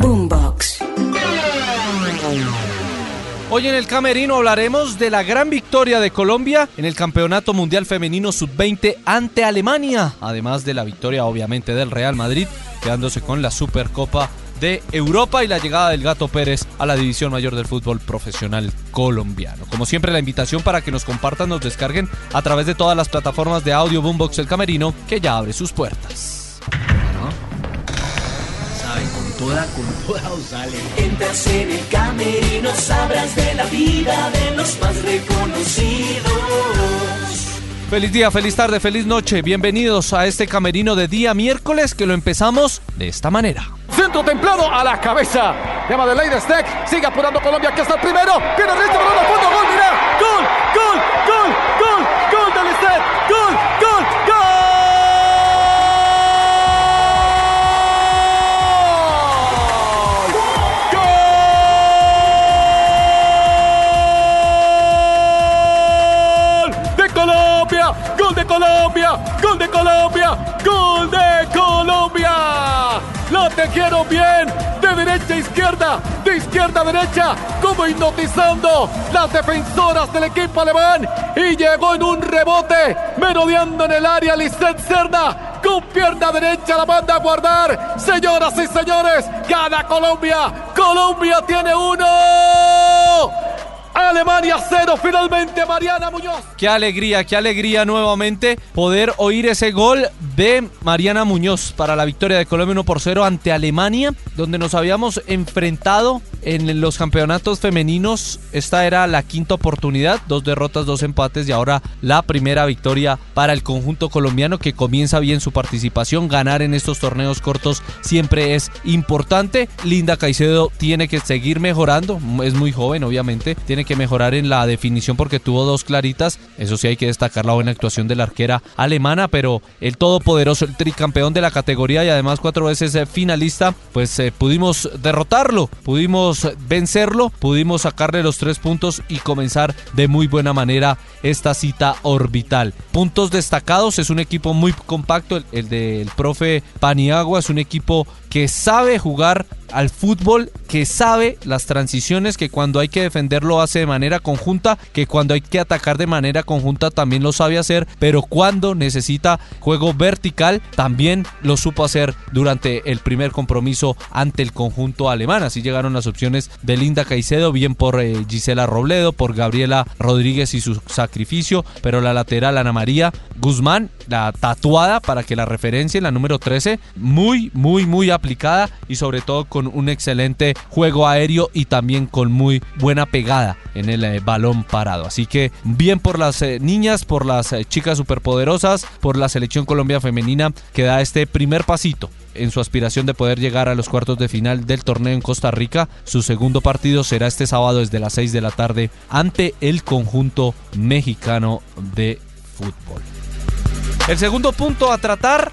Boombox. Hoy en el Camerino hablaremos de la gran victoria de Colombia en el Campeonato Mundial Femenino Sub-20 ante Alemania, además de la victoria obviamente del Real Madrid, quedándose con la Supercopa de Europa y la llegada del Gato Pérez a la División Mayor del Fútbol Profesional Colombiano. Como siempre, la invitación para que nos compartan, nos descarguen a través de todas las plataformas de audio Boombox El Camerino, que ya abre sus puertas. Toda, con toda os sale. Entras en el camerino, sabrás de la vida de los más reconocidos. Feliz día, feliz tarde, feliz noche. Bienvenidos a este camerino de día miércoles que lo empezamos de esta manera. Centro templado a la cabeza. Llama de Ley Steck. Sigue apurando Colombia, que está el primero. Viene Risto, balón al fondo. Gol, Gol de Colombia, gol de Colombia, gol de Colombia. La tejieron bien, de derecha a izquierda, de izquierda a derecha, como hipnotizando las defensoras del equipo alemán. Y llegó en un rebote, merodeando en el área Lisset Cerda. Con pierna derecha la manda a guardar. Señoras y señores, gana Colombia. Colombia tiene uno. Alemania cero, finalmente Mariana Muñoz. Qué alegría, qué alegría nuevamente poder oír ese gol de Mariana Muñoz para la victoria de Colombia 1 por 0 ante Alemania, donde nos habíamos enfrentado en los campeonatos femeninos. Esta era la quinta oportunidad, dos derrotas, dos empates y ahora la primera victoria para el conjunto colombiano que comienza bien su participación. Ganar en estos torneos cortos siempre es importante. Linda Caicedo tiene que seguir mejorando, es muy joven obviamente, tiene que mejorar en la definición porque tuvo dos claritas. Eso sí hay que destacar la buena actuación de la arquera alemana, pero el todopoderoso, el tricampeón de la categoría y además cuatro veces eh, finalista, pues eh, pudimos derrotarlo, pudimos vencerlo, pudimos sacarle los tres puntos y comenzar de muy buena manera esta cita orbital. Puntos destacados, es un equipo muy compacto, el, el del profe Paniagua, es un equipo que sabe jugar al fútbol, que sabe las transiciones, que cuando hay que defender lo hace de manera conjunta, que cuando hay que atacar de manera conjunta también lo sabe hacer, pero cuando necesita juego vertical también lo supo hacer durante el primer compromiso ante el conjunto alemán. Así llegaron las opciones de Linda Caicedo, bien por eh, Gisela Robledo, por Gabriela Rodríguez y su sacrificio, pero la lateral Ana María Guzmán, la tatuada para que la referencia, la número 13, muy, muy, muy y sobre todo con un excelente juego aéreo y también con muy buena pegada en el eh, balón parado. Así que bien por las eh, niñas, por las eh, chicas superpoderosas, por la selección Colombia femenina que da este primer pasito en su aspiración de poder llegar a los cuartos de final del torneo en Costa Rica. Su segundo partido será este sábado desde las 6 de la tarde ante el conjunto mexicano de fútbol. El segundo punto a tratar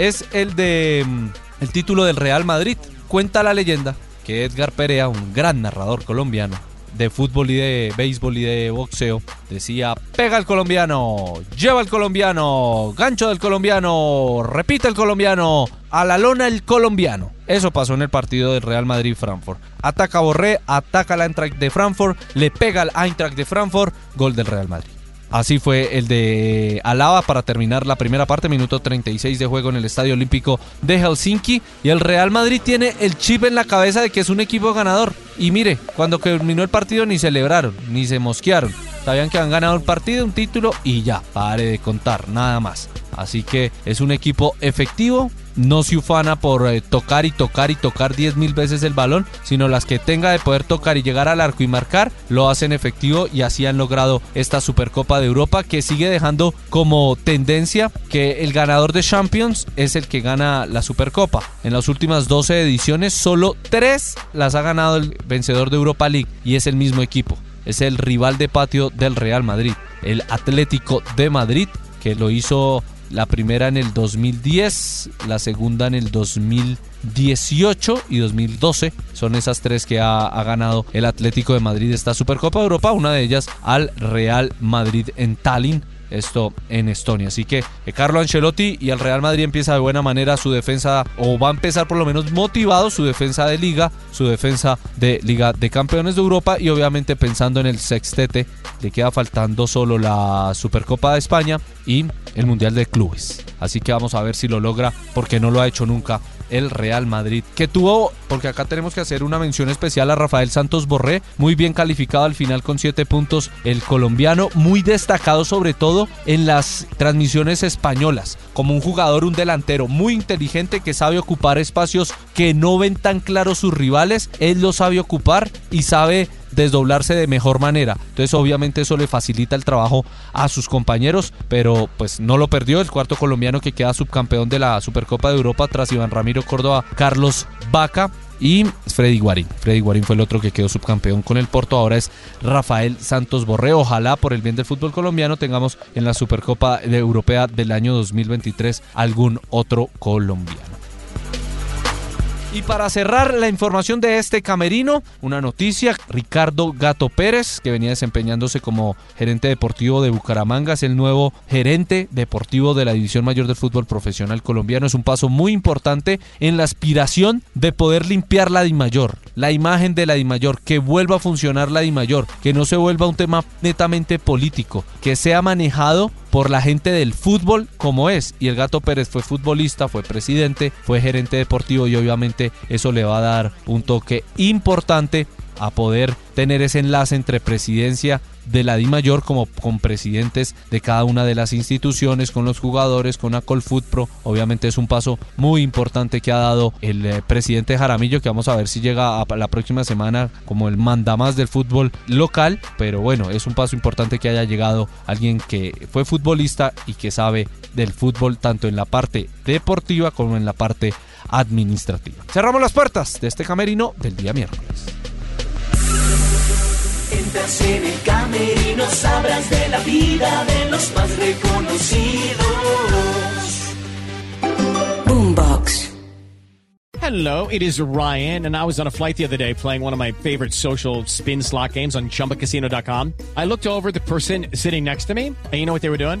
Es el de mm, el título del Real Madrid. Cuenta la leyenda que Edgar Perea, un gran narrador colombiano de fútbol y de béisbol y de boxeo, decía, pega el colombiano, lleva el colombiano, gancho del colombiano, repite el colombiano, a la lona el colombiano. Eso pasó en el partido del Real Madrid-Frankfurt. Ataca Borré, ataca la Eintracht de Frankfurt, le pega al Eintracht de Frankfurt, gol del Real Madrid. Así fue el de Alaba para terminar la primera parte, minuto 36 de juego en el Estadio Olímpico de Helsinki. Y el Real Madrid tiene el chip en la cabeza de que es un equipo ganador. Y mire, cuando terminó el partido ni celebraron, ni se mosquearon. Sabían que han ganado el partido, un título y ya, pare de contar, nada más. Así que es un equipo efectivo, no se ufana por eh, tocar y tocar y tocar 10 mil veces el balón, sino las que tenga de poder tocar y llegar al arco y marcar, lo hacen efectivo y así han logrado esta Supercopa de Europa que sigue dejando como tendencia que el ganador de Champions es el que gana la Supercopa. En las últimas 12 ediciones, solo 3 las ha ganado el vencedor de Europa League y es el mismo equipo. Es el rival de patio del Real Madrid, el Atlético de Madrid, que lo hizo la primera en el 2010, la segunda en el 2018 y 2012. Son esas tres que ha, ganado el Atlético de Madrid esta Supercopa de Europa, una de ellas al Real Madrid en Tallinn esto en Estonia. Así que eh, Carlo Ancelotti y el Real Madrid empieza de buena manera su defensa, o va a empezar por lo menos motivado su defensa de liga, su defensa de Liga de Campeones de Europa y obviamente pensando en el sextete, le queda faltando solo la Supercopa de España y el Mundial de Clubes. Así que vamos a ver si lo logra porque no lo ha hecho nunca el Real Madrid, que tuvo, porque acá tenemos que hacer una mención especial a Rafael Santos Borré, muy bien calificado al final con 7 puntos, el colombiano, muy destacado sobre todo en las transmisiones españolas, como un jugador, un delantero muy inteligente que sabe ocupar espacios que no ven tan claros sus rivales, él lo sabe ocupar y sabe desdoblarse de mejor manera. Entonces obviamente eso le facilita el trabajo a sus compañeros, pero pues no lo perdió el cuarto colombiano que queda subcampeón de la Supercopa de Europa tras Iván Ramiro Córdoba, Carlos Vaca y Freddy Guarín. Freddy Guarín fue el otro que quedó subcampeón con el Porto. Ahora es Rafael Santos Borré. Ojalá por el bien del fútbol colombiano tengamos en la Supercopa Europea del año 2023 algún otro colombiano. Y para cerrar la información de este camerino, una noticia, Ricardo Gato Pérez, que venía desempeñándose como gerente deportivo de Bucaramanga, es el nuevo gerente deportivo de la División Mayor del Fútbol Profesional Colombiano. Es un paso muy importante en la aspiración de poder limpiar la DIMAYOR, la imagen de la DIMAYOR, que vuelva a funcionar la DIMAYOR, que no se vuelva un tema netamente político, que sea manejado por la gente del fútbol como es. Y el Gato Pérez fue futbolista, fue presidente, fue gerente deportivo y obviamente eso le va a dar un toque importante a poder tener ese enlace entre presidencia de la DIMAYOR como con presidentes de cada una de las instituciones, con los jugadores, con Acol Pro. Obviamente es un paso muy importante que ha dado el eh, presidente Jaramillo, que vamos a ver si llega la próxima semana como el mandamás del fútbol local. Pero bueno, es un paso importante que haya llegado alguien que fue futbolista y que sabe del fútbol tanto en la parte deportiva como en la parte administrativa. Cerramos las puertas de este camerino del día miércoles. Entras en el camerino, sabrás de la vida de los más reconocidos. Boombox. Hello, it is Ryan, and I was on a flight the other day playing one of my favorite social spin slot games on chumbacasino.com. I looked over the person sitting next to me, and you know what they were doing?